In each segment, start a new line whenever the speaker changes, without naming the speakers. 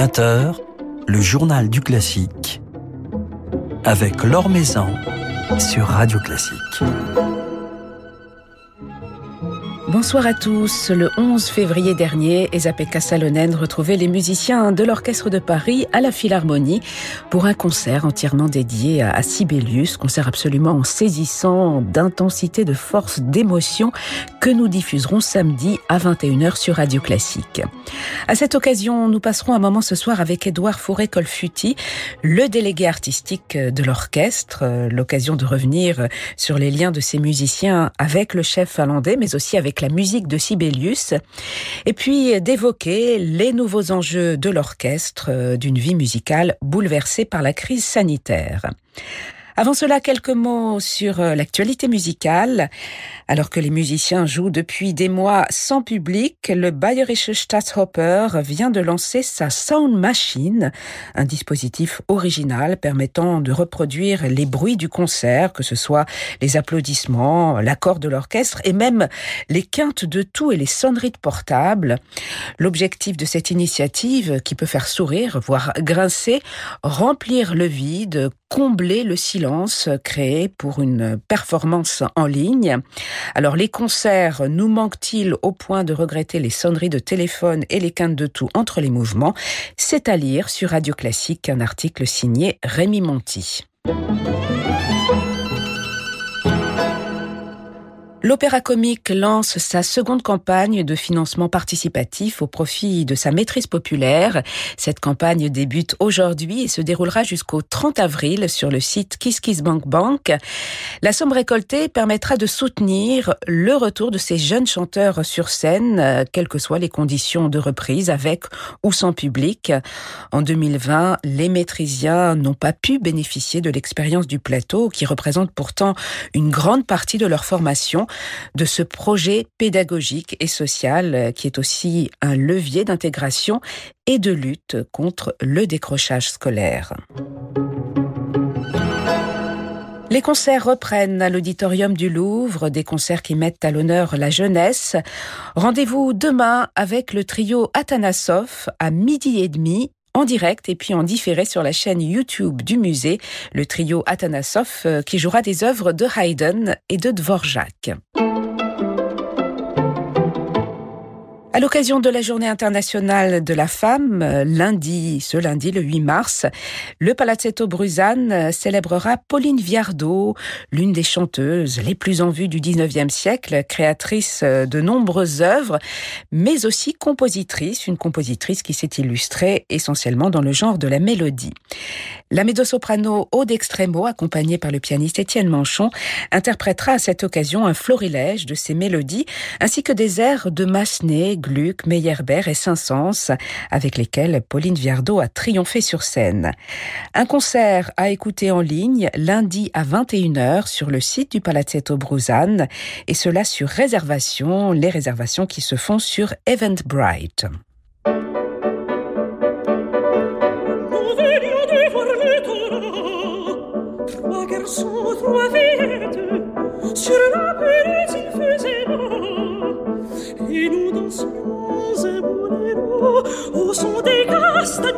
20h, le journal du classique avec Laure Maison sur Radio Classique.
Bonsoir à tous. Le 11 février dernier, Ezapeka Salonen retrouvait les musiciens de l'Orchestre de Paris à la Philharmonie pour un concert entièrement dédié à Sibelius, concert absolument saisissant d'intensité, de force, d'émotion que nous diffuserons samedi à 21h sur Radio Classique. À cette occasion, nous passerons un moment ce soir avec Édouard Fauré-Colfuti, le délégué artistique de l'orchestre, l'occasion de revenir sur les liens de ces musiciens avec le chef finlandais, mais aussi avec la musique de Sibelius, et puis d'évoquer les nouveaux enjeux de l'orchestre euh, d'une vie musicale bouleversée par la crise sanitaire. Avant cela, quelques mots sur euh, l'actualité musicale. Alors que les musiciens jouent depuis des mois sans public, le Bayerische Staatsoper vient de lancer sa Sound Machine, un dispositif original permettant de reproduire les bruits du concert, que ce soit les applaudissements, l'accord de l'orchestre et même les quintes de tout et les sonneries de portable. L'objectif de cette initiative, qui peut faire sourire, voire grincer, remplir le vide, combler le silence créé pour une performance en ligne. Alors les concerts nous manquent-ils au point de regretter les sonneries de téléphone et les quintes de tout entre les mouvements? C'est à lire sur Radio Classique un article signé Rémi Monti. L'Opéra Comique lance sa seconde campagne de financement participatif au profit de sa maîtrise populaire. Cette campagne débute aujourd'hui et se déroulera jusqu'au 30 avril sur le site KissKissBankBank. Bank. La somme récoltée permettra de soutenir le retour de ces jeunes chanteurs sur scène, quelles que soient les conditions de reprise, avec ou sans public. En 2020, les maîtrisiens n'ont pas pu bénéficier de l'expérience du plateau, qui représente pourtant une grande partie de leur formation de ce projet pédagogique et social euh, qui est aussi un levier d'intégration et de lutte contre le décrochage scolaire. Les concerts reprennent à l'auditorium du Louvre, des concerts qui mettent à l'honneur la jeunesse. Rendez-vous demain avec le trio Atanasov à midi et demi en direct et puis en différé sur la chaîne YouTube du musée, le trio Atanasov euh, qui jouera des œuvres de Haydn et de Dvorak. À l'occasion de la Journée internationale de la femme, euh, lundi, ce lundi, le 8 mars, le Palazzetto Bruzane euh, célébrera Pauline Viardot, l'une des chanteuses les plus en vue du 19e siècle, créatrice euh, de nombreuses œuvres, mais aussi compositrice, une compositrice qui s'est illustrée essentiellement dans le genre de la mélodie. La mezzo-soprano Aude Extremo, accompagnée par le pianiste Étienne Manchon, interprétera à cette occasion un florilège de ses mélodies, ainsi que des airs de Massenet, Gluck, Meyerbeer et Saint-Saëns, avec lesquels Pauline Viardot a triomphé sur scène. Un concert à écouter en ligne lundi à 21h sur le site du Palazzetto Bruzane, et cela sur réservation, les réservations qui se font sur Eventbrite.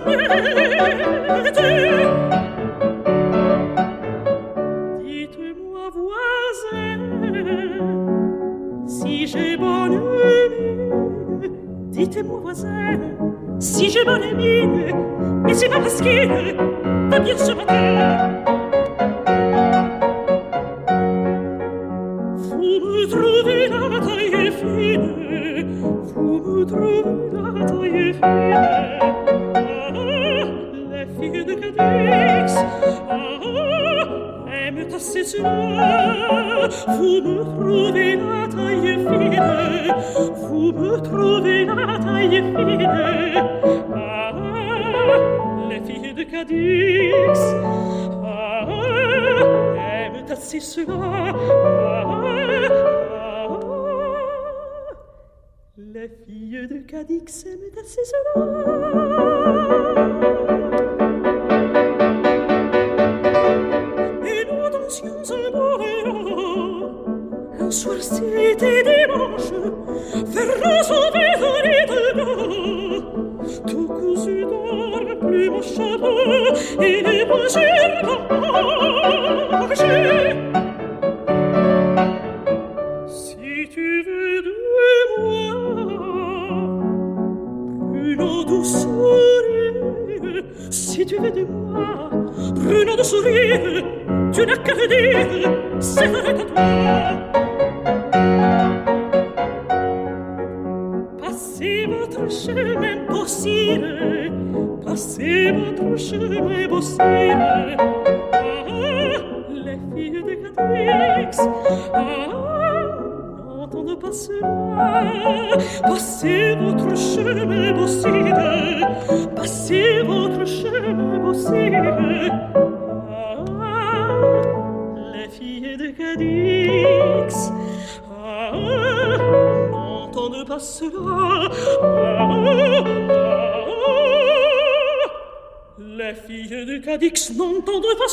Oh, assez cela les filles de Cadix aiment assez cela soir c'était dimanche. Verrà sauver les deux tout cousu d'or mon chapeau. Et les voisines Passez votre chemin possible, les filles de Cadix, ah, n'entendez pas cela. Passez votre chemin possible, passez votre chemin possible. Ah, les filles de Cadix, ah, n'entendez pas cela. Les filles de Cadix n'entendent pas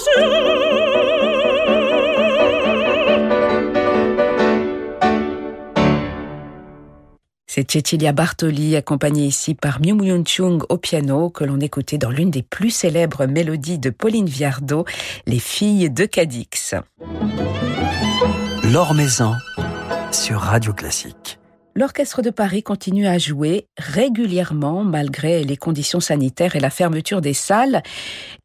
C'est Bartoli, accompagnée ici par Miu Myung Chung au piano, que l'on écoutait dans l'une des plus célèbres mélodies de Pauline Viardot, Les filles de Cadix.
L'Or Maison sur Radio Classique.
L'Orchestre de Paris continue à jouer régulièrement malgré les conditions sanitaires et la fermeture des salles.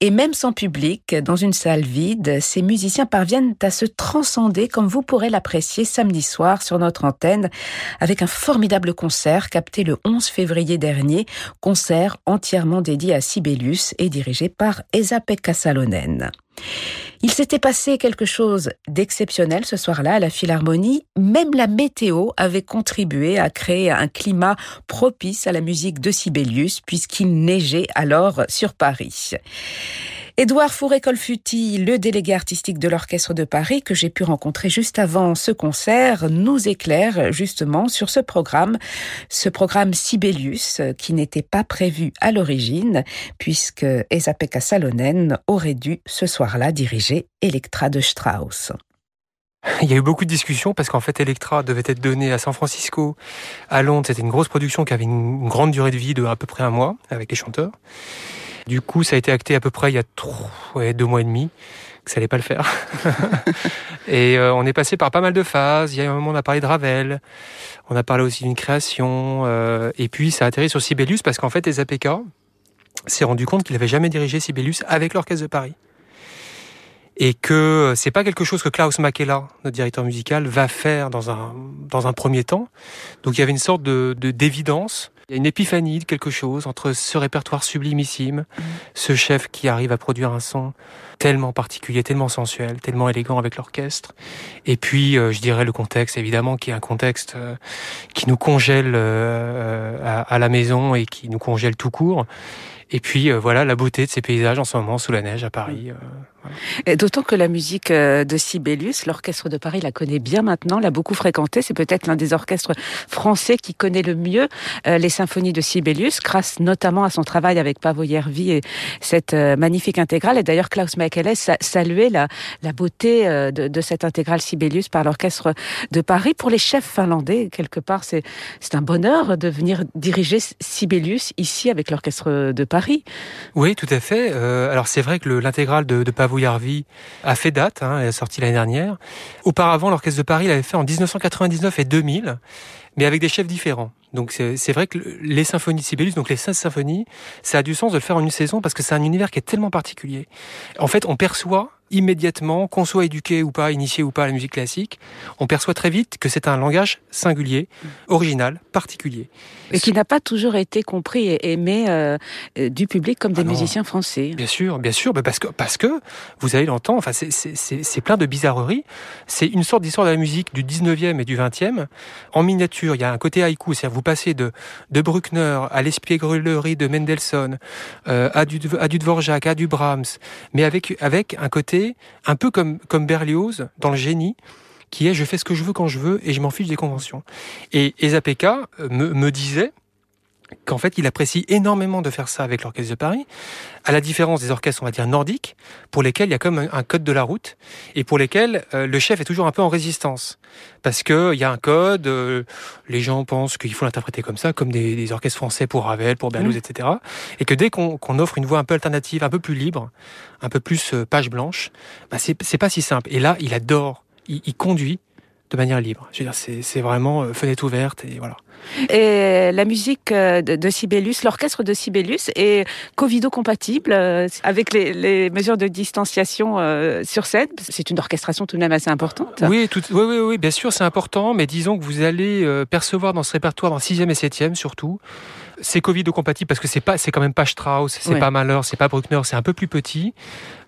Et même sans public, dans une salle vide, ces musiciens parviennent à se transcender comme vous pourrez l'apprécier samedi soir sur notre antenne avec un formidable concert capté le 11 février dernier, concert entièrement dédié à Sibelius et dirigé par Esa-Pekka Salonen. Il s'était passé quelque chose d'exceptionnel ce soir-là à la Philharmonie. Même la météo avait contribué à créer un climat propice à la musique de Sibelius puisqu'il neigeait alors sur Paris. Édouard Fourré-Colfuti, le délégué artistique de l'Orchestre de Paris, que j'ai pu rencontrer juste avant ce concert, nous éclaire justement sur ce programme, ce programme Sibelius, qui n'était pas prévu à l'origine, puisque Esa-Pekka Salonen aurait dû ce soir-là diriger Electra de Strauss.
Il y a eu beaucoup de discussions parce qu'en fait Electra devait être donnée à San Francisco, à Londres. C'était une grosse production qui avait une grande durée de vie de à peu près un mois avec les chanteurs. Du coup, ça a été acté à peu près il y a trois, ouais, deux mois et demi que ça allait pas le faire. et euh, on est passé par pas mal de phases. Il y a un moment, on a parlé de Ravel, on a parlé aussi d'une création, euh, et puis ça a atterri sur Sibelius parce qu'en fait, les APK s'est rendu compte qu'il avait jamais dirigé Sibelius avec l'Orchestre de Paris. Et que c'est pas quelque chose que Klaus Makela, notre directeur musical, va faire dans un, dans un premier temps. Donc il y avait une sorte de, d'évidence il y a une épiphanie de quelque chose entre ce répertoire sublimissime, mmh. ce chef qui arrive à produire un son tellement particulier, tellement sensuel, tellement élégant avec l'orchestre, et puis euh, je dirais le contexte évidemment qui est un contexte euh, qui nous congèle euh, à, à, la maison et qui nous congèle tout court. Et puis voilà la beauté de ces paysages en ce moment sous la neige à Paris.
D'autant que la musique euh, de Sibelius, l'orchestre de Paris la connaît bien maintenant, l'a beaucoup fréquentée. C'est peut-être l'un des orchestres français qui connaît le mieux euh, les symphonies de Sibelius, grâce notamment à son travail avec Pavo Järvi et cette euh, magnifique intégrale. Et d'ailleurs, Klaus Mekele saluait la, la beauté de, de cette intégrale Sibelius par l'orchestre de Paris. Pour les chefs finlandais, quelque part, c'est un bonheur de venir diriger Sibelius ici avec l'orchestre de Paris.
Oui, tout à fait. alors c'est vrai que l'intégrale de, de Pavo A fait date, hein, elle est sortie l'année dernière. Auparavant, l'Orchestre de Paris l'avait fait en 1999 et 2000, mais avec des chefs différents. Donc c'est vrai que les symphonies de Sibelius, donc les 16 symphonies, ça a du sens de le faire en une saison parce que c'est un univers qui est tellement particulier. En fait, on perçoit immédiatement, qu'on soit éduqué ou pas, initié ou pas à la musique classique, on perçoit très vite que c'est un langage singulier, original, particulier.
Et qui n'a pas toujours été compris et aimé euh, euh du public comme des ah musiciens français.
Bien sûr, bien sûr, parce que, parce que vous allez l'entendre, enfin, c'est plein de bizarreries. C'est une sorte d'histoire de la musique du 19e et du 20e. En miniature, il y a un côté haïku, c'est-à-dire vous passez de, de Bruckner à l'espièglerie de Mendelssohn, euh, à, du, à du Dvorak, à du Brahms, mais avec, avec un côté un peu comme, Berlioz dans le génie, qui est je fais ce que je veux quand je veux et je m'en fiche des conventions. Et Esa Pekka euh, me, me disait qu'en fait, il apprécie énormément de faire ça avec l'Orchestre de Paris, à la différence des orchestres, on va dire, nordiques, pour lesquels il y a comme un code de la route, et pour lesquels euh, le chef est toujours un peu en résistance. Parce que il y a un code, euh, les gens pensent qu'il faut l'interpréter comme ça, comme des, orchestres français pour Ravel, pour Berlioz, mmh. etc. Et que dès qu'on offre une voix un peu alternative, un peu plus libre, un peu plus euh, page blanche, bah c'est pas si simple. Et là, il adore, il, il conduit de manière libre. Je veux dire, c'est vraiment fenêtre ouverte, et voilà.
Et la musique euh, de Sibelius, l'orchestre de Sibelius est Covido-compatible euh, avec les, mesures de distanciation euh, sur scène. C'est une orchestration tout de même assez importante.
Oui, tout, oui, oui, oui, bien sûr, c'est important, mais disons que vous allez percevoir dans ce répertoire, dans 6e et 7e surtout, c'est Covid compatible parce que c'est pas, c'est quand même pas Strauss, c'est pas Mahler, c'est pas Bruckner, c'est un peu plus petit.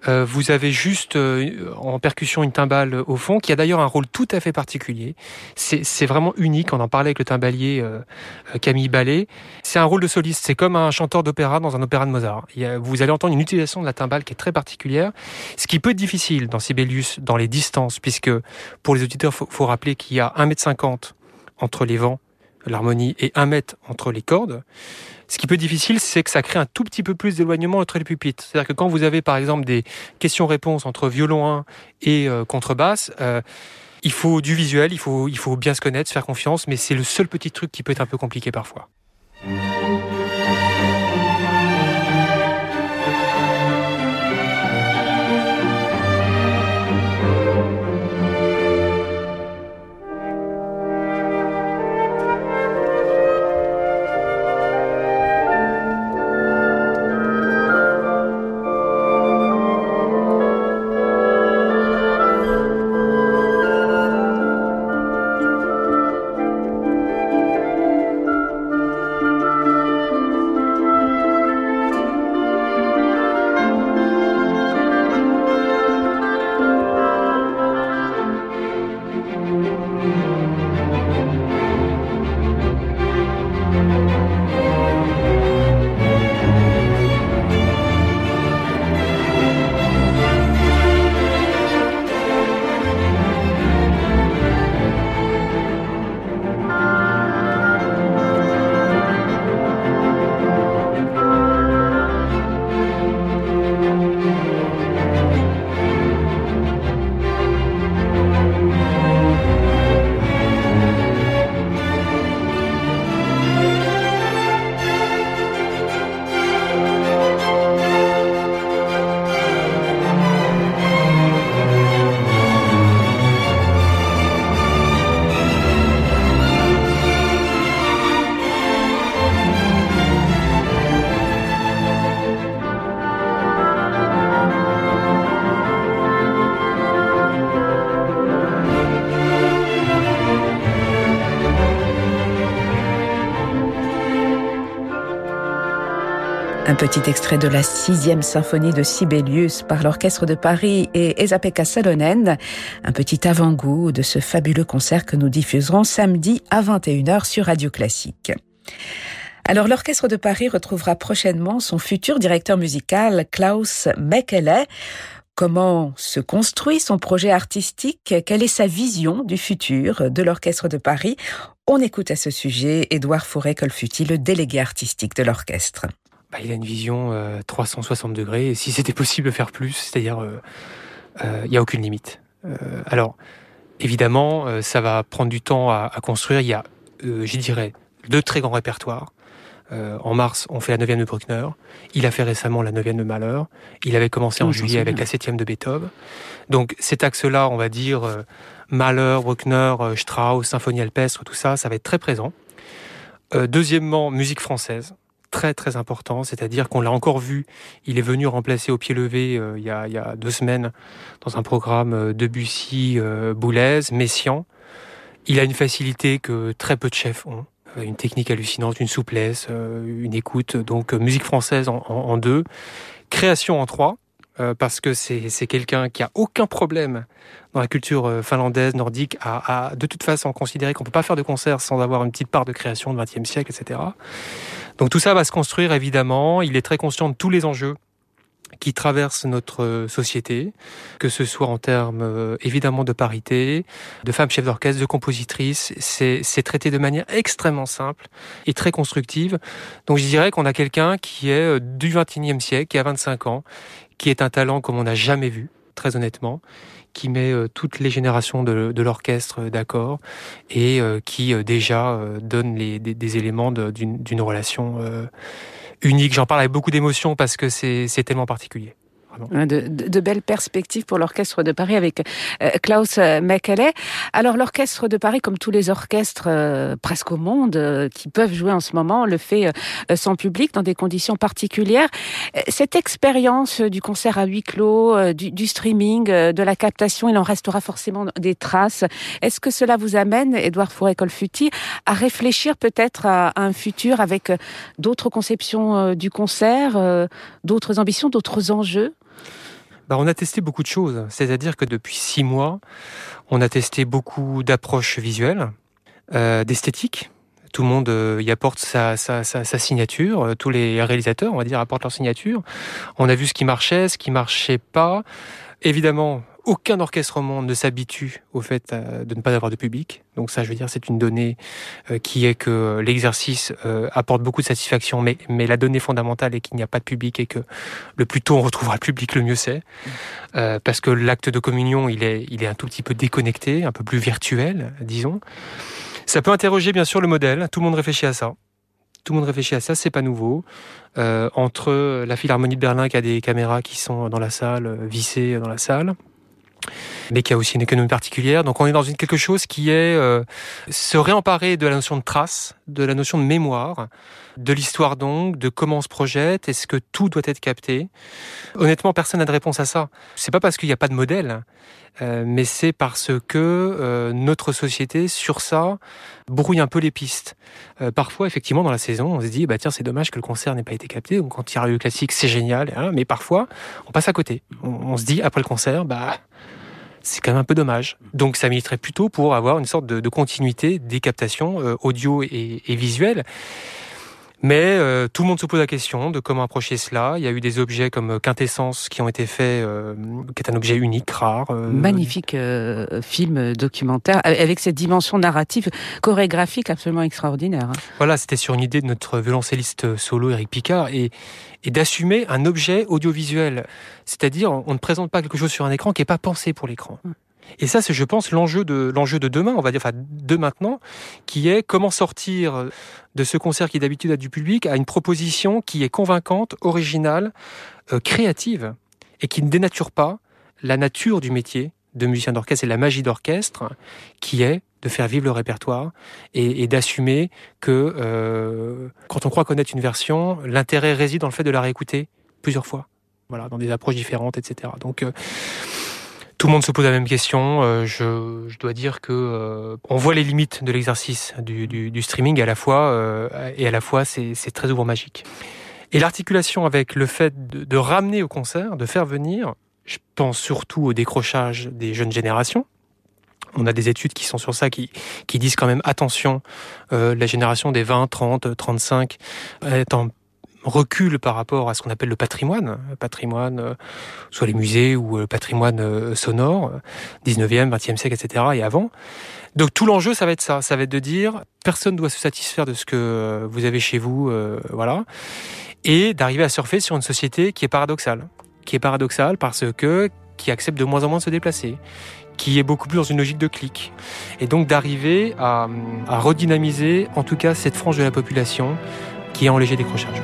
Euh, vous avez juste euh, en percussion une timbale au fond, qui a d'ailleurs un rôle tout à fait particulier. C'est vraiment unique. On en parlait avec le timbalier euh, Camille Ballet. C'est un rôle de soliste. C'est comme un chanteur d'opéra dans un opéra de Mozart. vous allez entendre une utilisation de la timbale qui est très particulière, ce qui peut être difficile dans Sibelius, dans les distances, puisque pour les auditeurs, faut, faut rappeler qu'il y a 1m50 entre les vents l'harmonie et un mètre entre les cordes. Ce qui peut être difficile, c'est que ça crée un tout petit peu plus d'éloignement entre les pupitres. C'est-à-dire que quand vous avez par exemple des questions-réponses entre violon 1 et euh, contrebasse, euh, il faut du visuel, il faut, il faut bien se connaître, se faire confiance, mais c'est le seul petit truc qui peut être un peu compliqué parfois. Petit extrait de la sixième symphonie de Sibelius par l'Orchestre de Paris et Esa-Pekka Salonen. Un petit avant-goût de ce fabuleux concert que nous diffuserons samedi à 21h sur Radio Classique. Alors l'Orchestre de Paris retrouvera prochainement son futur directeur musical, Klaus Mekele. Comment se construit son projet artistique? Quelle est sa vision du futur de l'Orchestre de Paris? On écoute à ce sujet Édouard Fauré-Colfuti, le délégué artistique de l'orchestre? Bah, il a une vision 360 euh, degrés. Et si c'était possible de faire plus, c'est-à-dire, euh, euh, il n'y a aucune limite. alors, évidemment, ça va prendre du temps à, construire. Il y a, je dirais, deux très grands répertoires. en mars, on fait la 9e de Bruckner. Il a fait récemment la 9e de Malheur. Il avait commencé en juillet avec la 7e de Beethoven. Donc cet axe-là, on va dire Malheur, Bruckner, Strauss, Symphonie alpestre, tout ça, ça va être très présent. deuxièmement, musique française très très important, c'est-à-dire qu'on l'a encore vu, il est venu remplacer au pied levé euh, il, y a, deux semaines dans un programme euh, Debussy, euh, Boulez, Messian. Il a une facilité que très peu de chefs ont, une technique hallucinante, une souplesse, une écoute, donc musique française en, deux, création en trois, parce que c'est quelqu'un qui a aucun problème dans la culture finlandaise, nordique, à, de toute façon considérer qu'on peut pas faire de concert sans avoir une petite part de création du XXe siècle, etc. Donc tout ça va se construire évidemment. Il est très conscient de tous les enjeux qui traversent notre société, que ce soit en termes euh, évidemment de parité, de femmes chefs d'orchestre, de compositrices. C'est traité de manière extrêmement simple et très constructive. Donc je dirais qu'on a quelqu'un qui est euh, du 21e siècle, qui a 25 ans, qui est un talent comme on n'a jamais vu, très honnêtement, qui met euh, toutes les générations de, l'orchestre d'accord et qui déjà donne des, éléments d'une relation unique. J'en parle avec beaucoup d'émotion parce que c'est tellement particulier.
De, belles perspectives pour l'Orchestre de Paris avec euh, Klaus Mekele. Alors l'Orchestre de Paris, comme tous les orchestres euh, presque au monde euh, qui peuvent jouer en ce moment, le fait sans public dans des conditions particulières. Cette expérience du concert à huis clos, du, streaming, de la captation, il en restera forcément des traces. Est-ce que cela vous amène, Édouard Fouré-Colfuti, à réfléchir peut-être à, un futur avec d'autres conceptions du concert, d'autres ambitions, d'autres enjeux?
Bah, on a testé beaucoup de choses. C'est-à-dire que depuis six mois, on a testé beaucoup d'approches visuelles, euh, d'esthétique. Tout le monde euh, y apporte sa, sa, signature. Euh, tous les réalisateurs, on va dire, apportent leur signature. On a vu ce qui marchait, ce qui marchait pas. Évidemment, aucun orchestre au monde ne s'habitue au fait euh, de ne pas avoir de public. Donc ça, je veux dire, c'est une donnée euh, qui est que l'exercice euh, apporte beaucoup de satisfaction, mais, mais la donnée fondamentale est qu'il n'y a pas de public et que le plus tôt on retrouvera le public, le mieux c'est. parce que l'acte de communion, il est, il est un tout petit peu déconnecté, un peu plus virtuel, disons. Ça peut interroger bien sûr le modèle. Tout le monde réfléchit à ça. Tout le monde réfléchit à ça, c'est pas nouveau. entre la Philharmonie de Berlin qui a des caméras qui sont dans la salle, vissées dans la salle, mais qui a aussi une économie particulière. Donc on est dans une quelque chose qui est euh, se réemparer de la notion de trace, de la notion de mémoire, de l'histoire donc, de comment on se projette, est-ce que tout doit être capté? Honnêtement, personne n'a de réponse à ça. C'est pas parce qu'il n'y a pas de modèle, euh, mais c'est parce que euh, notre société sur ça brouille un peu les pistes. parfois, effectivement, dans la saison, on se dit bah tiens c'est dommage que le concert n'ait pas été capté. Donc quand il y a eu classique, c'est génial, hein, mais parfois on passe à côté. On, se dit après le concert bah c'est quand même un peu dommage. Donc ça militerait plutôt pour avoir une sorte de, continuité des captations euh, audio et, et visuelles. Mais euh, tout le monde se pose la question de comment approcher cela. Il y a eu des objets comme euh, Quintessence qui ont été faits, qui est un objet unique, rare.
Magnifique film documentaire avec cette dimension narrative, chorégraphique absolument extraordinaire. Hein.
Voilà, c'était sur une idée de notre violoncelliste solo Eric Picard et et d'assumer un objet audiovisuel. C'est-à-dire, on ne présente pas quelque chose sur un écran qui n'est pas pensé pour l'écran. Et ça, c'est, je pense, l'enjeu de l'enjeu de demain, on va dire, enfin de maintenant, qui est comment sortir de ce concert qui d'habitude a du public à une proposition qui est convaincante, originale, euh, créative, et qui ne dénature pas la nature du métier de musicien d'orchestre et la magie d'orchestre, qui est de faire vivre le répertoire et, d'assumer que euh, quand on croit connaître une version, l'intérêt réside dans le fait de la réécouter plusieurs fois, voilà, dans des approches différentes, etc. Donc euh, tout le monde se pose la même question. Euh, je, je, dois dire que on voit les limites de l'exercice du, du, du, streaming à la fois et à la fois c'est très souvent magique. Et l'articulation avec le fait de, de ramener au concert, de faire venir, je pense surtout au décrochage des jeunes générations on a des études qui sont sur ça, qui, qui disent quand même attention, euh, la génération des 20, 30, 35 est recul par rapport à ce qu'on appelle le patrimoine, patrimoine, euh, soit les musées ou le patrimoine euh, sonore, 19e, 20e siècle, etc. et avant. Donc tout l'enjeu, ça va être ça, ça va être de dire, personne doit se satisfaire de ce que vous avez chez vous, voilà, et d'arriver à surfer sur une société qui est paradoxale, qui est paradoxale parce que qui accepte de moins en moins de se déplacer, qui est beaucoup plus dans une logique de clic. Et donc d'arriver à, à redynamiser en tout cas cette frange de la population qui est en léger décrochage.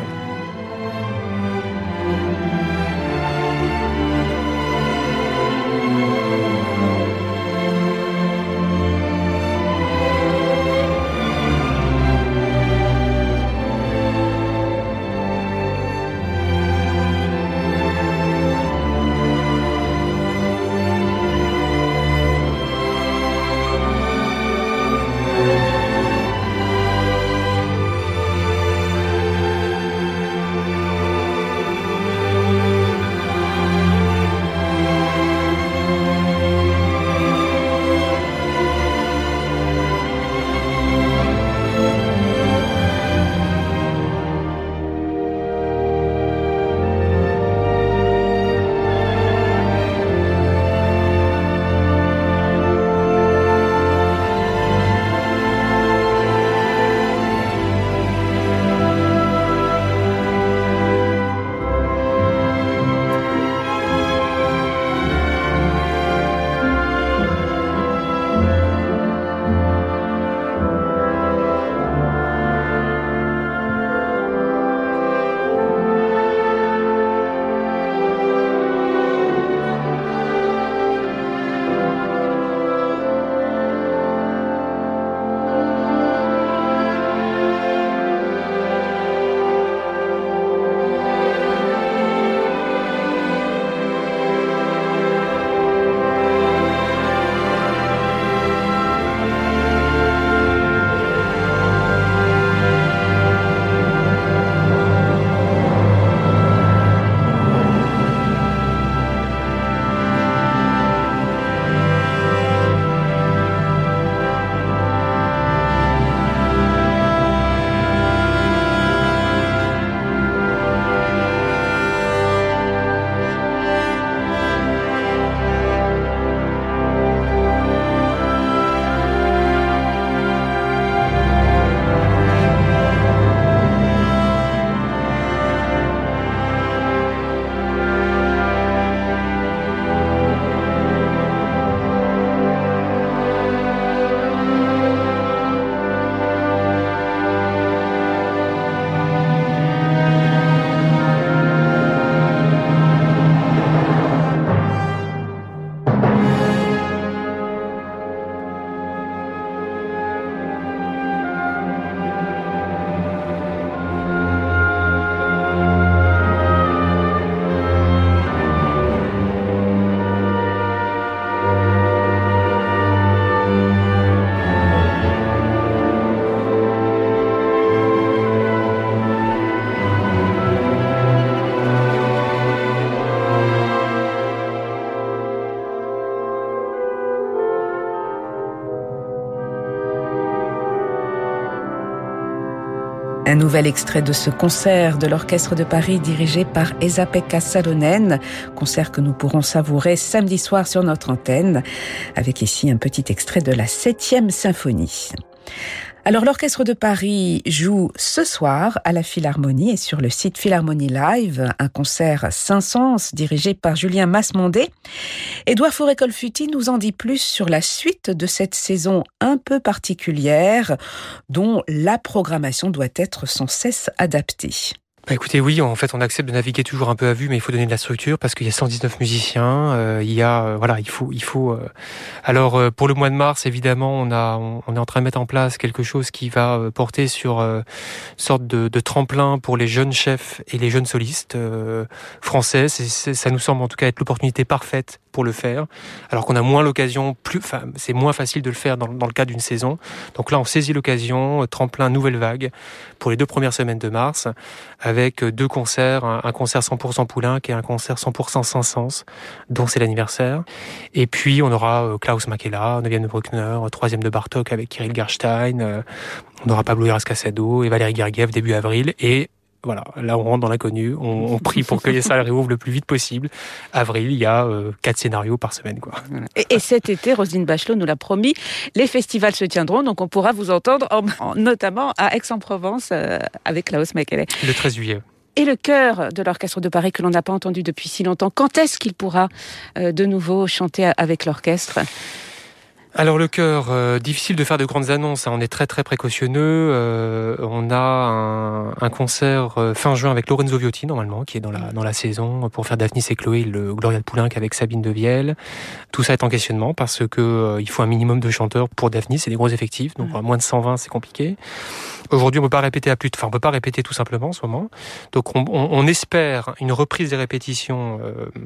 Un nouvel extrait de ce concert de l'Orchestre de Paris dirigé par Esa-Pekka Salonen, concert que nous pourrons savourer samedi soir sur notre antenne, avec ici un petit extrait de la septième symphonie. Alors l'Orchestre de Paris joue ce soir à la Philharmonie et sur le site Philharmonie Live, un concert Saint-Saëns dirigé par Julien Masmondé. Édouard Fauré-Colfuti nous en dit plus sur la suite de cette saison un peu particulière dont la programmation doit être sans cesse adaptée.
Bah écoutez, oui, en fait, on accepte de naviguer toujours un peu à vue, mais il faut donner de la structure parce qu'il y a 119 musiciens. Euh, il y a, euh, voilà, il faut, il faut. Euh, alors, pour le mois de mars, évidemment, on a, on, est en train de mettre en place quelque chose qui va porter sur une sorte de, de, tremplin pour les jeunes chefs et les jeunes solistes français. ça nous semble en tout cas être l'opportunité parfaite pour le faire, alors qu'on a moins l'occasion, plus, enfin, c'est moins facile de le faire dans, dans le cadre d'une saison. Donc là, on saisit l'occasion, tremplin nouvelle vague pour les deux premières semaines de mars avec deux concerts, un, concert 100% Poulenc et un concert 100% Saint-Saëns, dont c'est l'anniversaire. Et puis on aura euh, Klaus Makela, 9 de Bruckner, troisième de Bartok avec Kirill Gerstein, euh, on aura Pablo Casado et Valérie Gergiev début avril et voilà, là on rentre dans l'inconnu, on, prie pour que les salles réouvrent le plus vite possible. Avril, il y a euh, quatre scénarios par semaine. Quoi.
Et, cet été, Roselyne Bachelot nous l'a promis, les festivals se tiendront, donc on pourra vous entendre notamment à Aix-en-Provence euh, avec Klaus Mekele.
Le 13 juillet.
Et le chœur de l'Orchestre de Paris que l'on n'a pas entendu depuis si longtemps, quand est-ce qu'il pourra euh, de nouveau chanter avec l'orchestre?
Alors le cœur, euh, difficile de faire de grandes annonces. Hein. On est très très précautionneux. Euh, on a un, un concert euh, fin juin avec Lorenzo Viotti normalement, qui est dans la dans la saison pour faire Daphnis et Chloé le Gloria de Poulenc avec Sabine Devielle. Tout ça est en questionnement parce que il faut un minimum de chanteurs pour Daphnis. C'est des gros effectifs, donc moins de 120 c'est compliqué. Aujourd'hui, on peut pas répéter à plus de, enfin, on peut pas répéter tout simplement en ce moment. Donc, on, on, on espère une reprise des répétitions,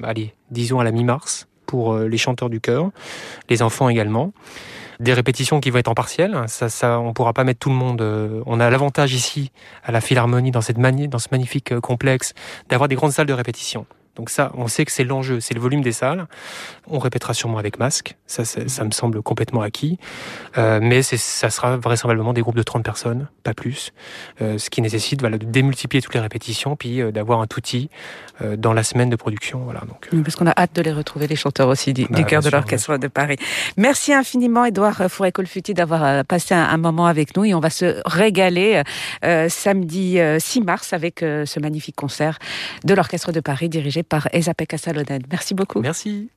allez, disons à la mi-mars, pour euh, les chanteurs du chœur, les enfants également. Des répétitions qui vont être en partiel. Ça, ça, on pourra pas mettre tout le monde. Euh, on a l'avantage ici, à la Philharmonie, dans cette dans ce magnifique euh, complexe, d'avoir des grandes salles de répétition. Donc ça, on sait que c'est l'enjeu, c'est le volume des salles. On répétera sûrement avec masque, ça, ça me semble complètement acquis. Euh, mais ça sera vraisemblablement des groupes de 30 personnes, pas plus. Euh, ce qui nécessite voilà, de démultiplier toutes les répétitions, puis euh, d'avoir un outil euh, dans la semaine de production. Voilà, donc,
Parce qu'on a hâte de les retrouver, les chanteurs aussi du, bah, cœur de l'Orchestre de Paris. Merci infiniment, Edouard Fouré-Colfuti, d'avoir passé un, un, moment avec nous. Et on va se régaler samedi 6 mars avec ce magnifique concert de l'Orchestre de Paris dirigé par Esa Pekka Salonen. Merci beaucoup.
Merci.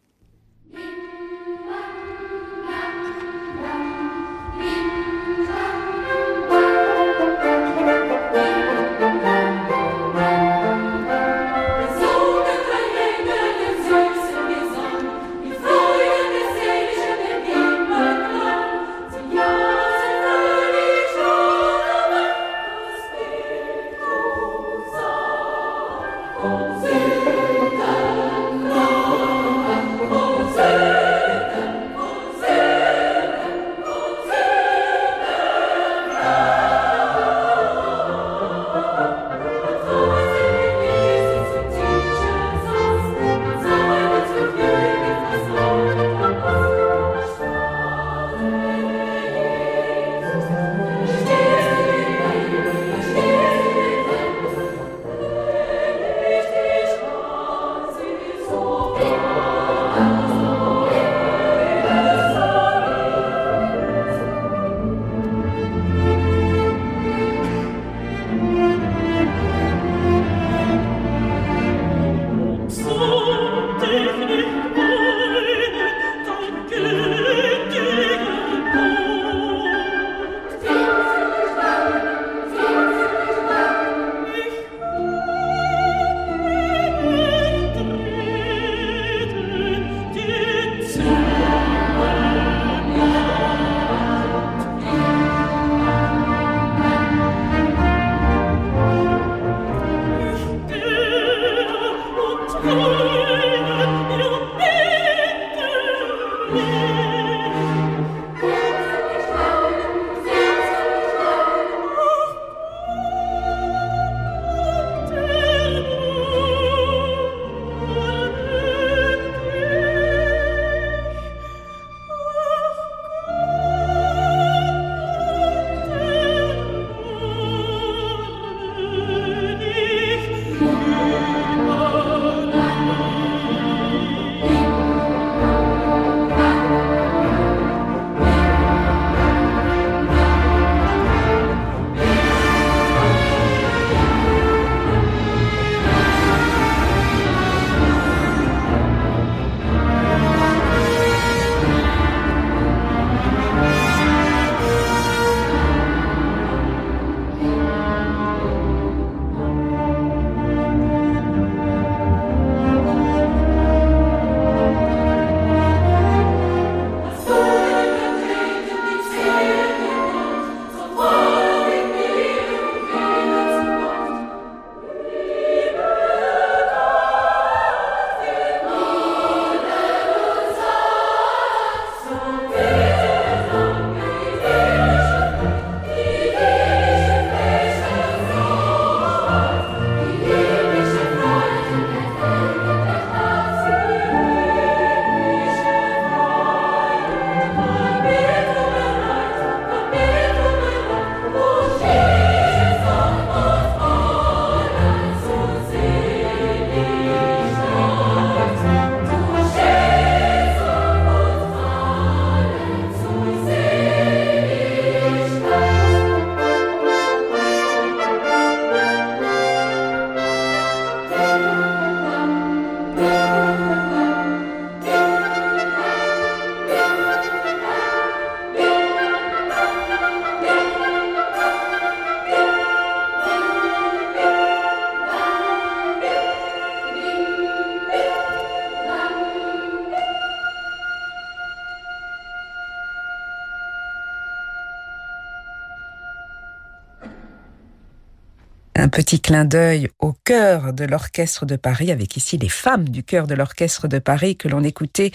Petit clin d'œil au cœur de l'Orchestre de Paris, avec ici les femmes du cœur de l'Orchestre de Paris que l'on écoutait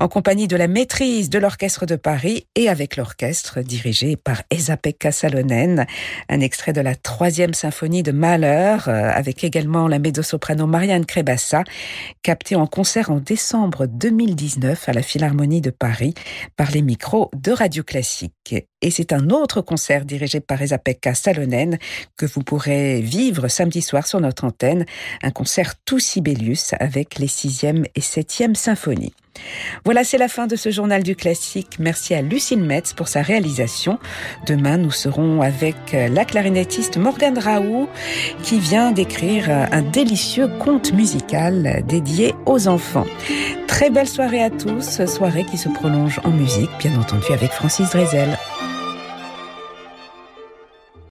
en compagnie de la maîtrise de l'Orchestre de Paris et avec l'orchestre dirigé par Esa-Pekka Salonen. Un extrait de la troisième symphonie de Mahler, euh, avec également la mezzo-soprano Marianne Crebassa, capté en concert en décembre 2019 à la Philharmonie de Paris par les micros de Radio Classique. Et c'est un autre concert dirigé par Esa-Pekka Salonen que vous pourrez vivre samedi soir sur notre antenne, un concert tout Sibelius avec les sixième et septième symphonies. Voilà, c'est la fin de ce journal du classique. Merci à Lucille Metz pour sa réalisation. Demain, nous serons avec la clarinettiste Morgane Raoult qui vient d'écrire un délicieux conte musical dédié aux enfants. Très belle soirée à tous, soirée qui se prolonge en musique, bien entendu avec Francis Drezel.